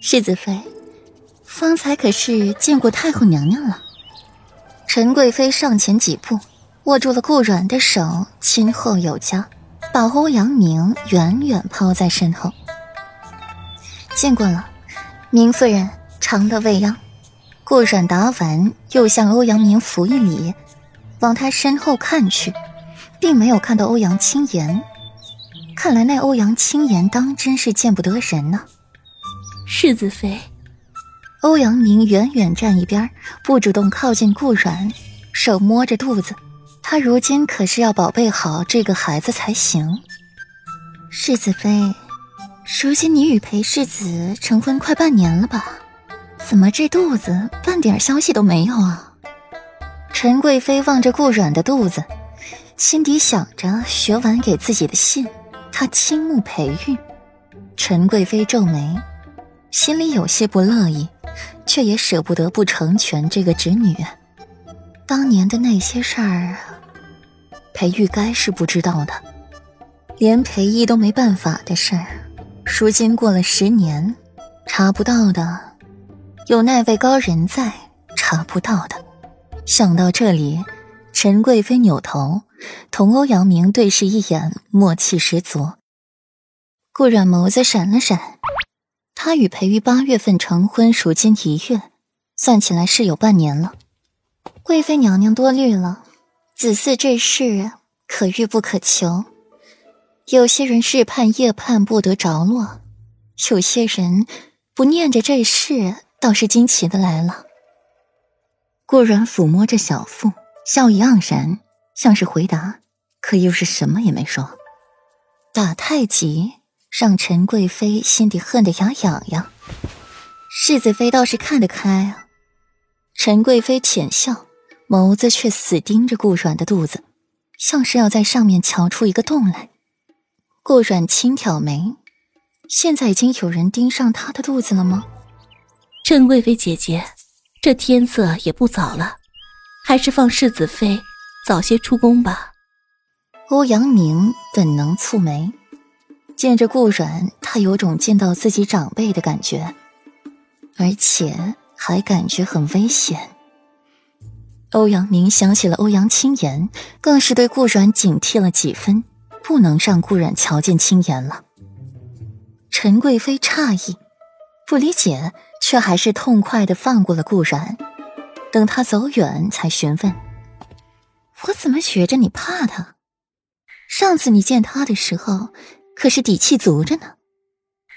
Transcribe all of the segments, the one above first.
世子妃，方才可是见过太后娘娘了？陈贵妃上前几步，握住了顾阮的手，亲厚有加，把欧阳明远远抛在身后。见过了，明夫人长乐未央。顾阮答完，又向欧阳明扶一礼，往他身后看去，并没有看到欧阳青言。看来那欧阳青言当真是见不得人呢。世子妃，欧阳明远远站一边，不主动靠近顾阮，手摸着肚子。他如今可是要宝贝好这个孩子才行。世子妃，如今你与裴世子成婚快半年了吧？怎么这肚子半点消息都没有啊？陈贵妃望着顾阮的肚子，心底想着学完给自己的信。她倾慕裴玉，陈贵妃皱眉，心里有些不乐意，却也舍不得不成全这个侄女。当年的那些事儿，裴玉该是不知道的，连裴义都没办法的事儿，如今过了十年，查不到的，有那位高人在查不到的。想到这里，陈贵妃扭头。同欧阳明对视一眼，默契十足。顾阮眸子闪了闪，他与裴玉八月份成婚，如今一月，算起来是有半年了。贵妃娘娘多虑了，子嗣这事可遇不可求。有些人日盼夜盼不得着落，有些人不念着这事，倒是惊奇的来了。顾阮抚摸着小腹，笑意盎然。像是回答，可又是什么也没说。打太极让陈贵妃心底恨得牙痒痒。世子妃倒是看得开啊。陈贵妃浅笑，眸子却死盯着顾阮的肚子，像是要在上面瞧出一个洞来。顾阮轻挑眉，现在已经有人盯上她的肚子了吗？陈贵妃姐姐，这天色也不早了，还是放世子妃。早些出宫吧。欧阳明本能蹙眉，见着顾阮，他有种见到自己长辈的感觉，而且还感觉很危险。欧阳明想起了欧阳青言，更是对顾阮警惕了几分，不能让顾阮瞧见青言了。陈贵妃诧异，不理解，却还是痛快的放过了顾阮，等他走远，才询问。我怎么觉着你怕他？上次你见他的时候，可是底气足着呢。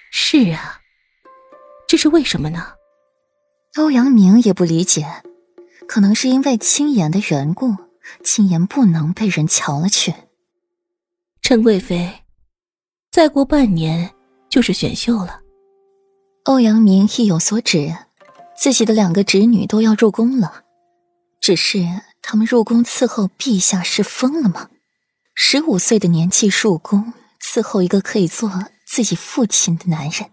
是啊，这是为什么呢？欧阳明也不理解，可能是因为青颜的缘故，青颜不能被人瞧了去。陈贵妃，再过半年就是选秀了。欧阳明意有所指，自己的两个侄女都要入宫了，只是。他们入宫伺候陛下是疯了吗？十五岁的年纪入宫伺候一个可以做自己父亲的男人，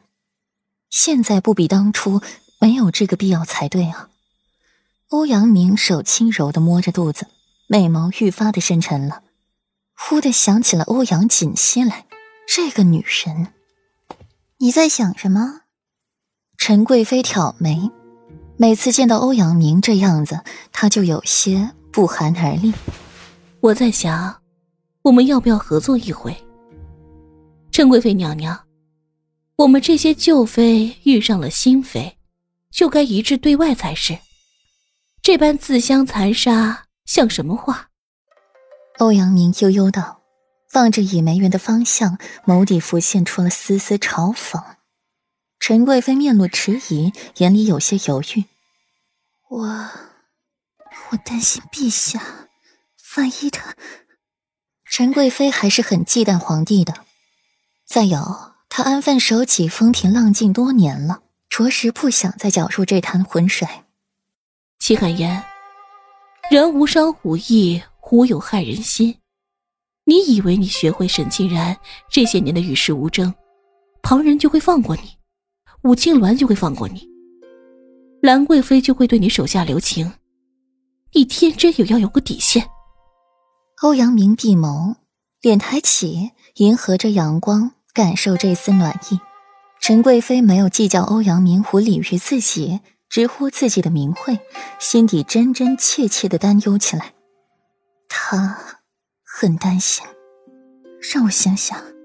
现在不比当初没有这个必要才对啊！欧阳明手轻柔的摸着肚子，美眸愈发的深沉了。忽的想起了欧阳锦溪来，这个女人，你在想什么？陈贵妃挑眉。每次见到欧阳明这样子，她就有些不寒而栗。我在想，我们要不要合作一回？陈贵妃娘娘，我们这些旧妃遇上了新妃，就该一致对外才是。这般自相残杀，像什么话？欧阳明悠悠道，望着倚梅园的方向，眸底浮现出了丝丝嘲讽。陈贵妃面露迟疑，眼里有些犹豫。我，我担心陛下，万一他……陈贵妃还是很忌惮皇帝的。再有，他安分守己、风平浪静多年了，着实不想再搅入这潭浑水。齐海言，人无伤虎意，虎有害人心。你以为你学会沈清然这些年的与世无争，旁人就会放过你？武庆鸾就会放过你，兰贵妃就会对你手下留情，你天真也要有个底线。欧阳明闭眸，脸抬起，迎合着阳光，感受这丝暖意。陈贵妃没有计较欧阳明狐礼遇自己，直呼自己的名讳，心底真真切切的担忧起来。她很担心，让我想想。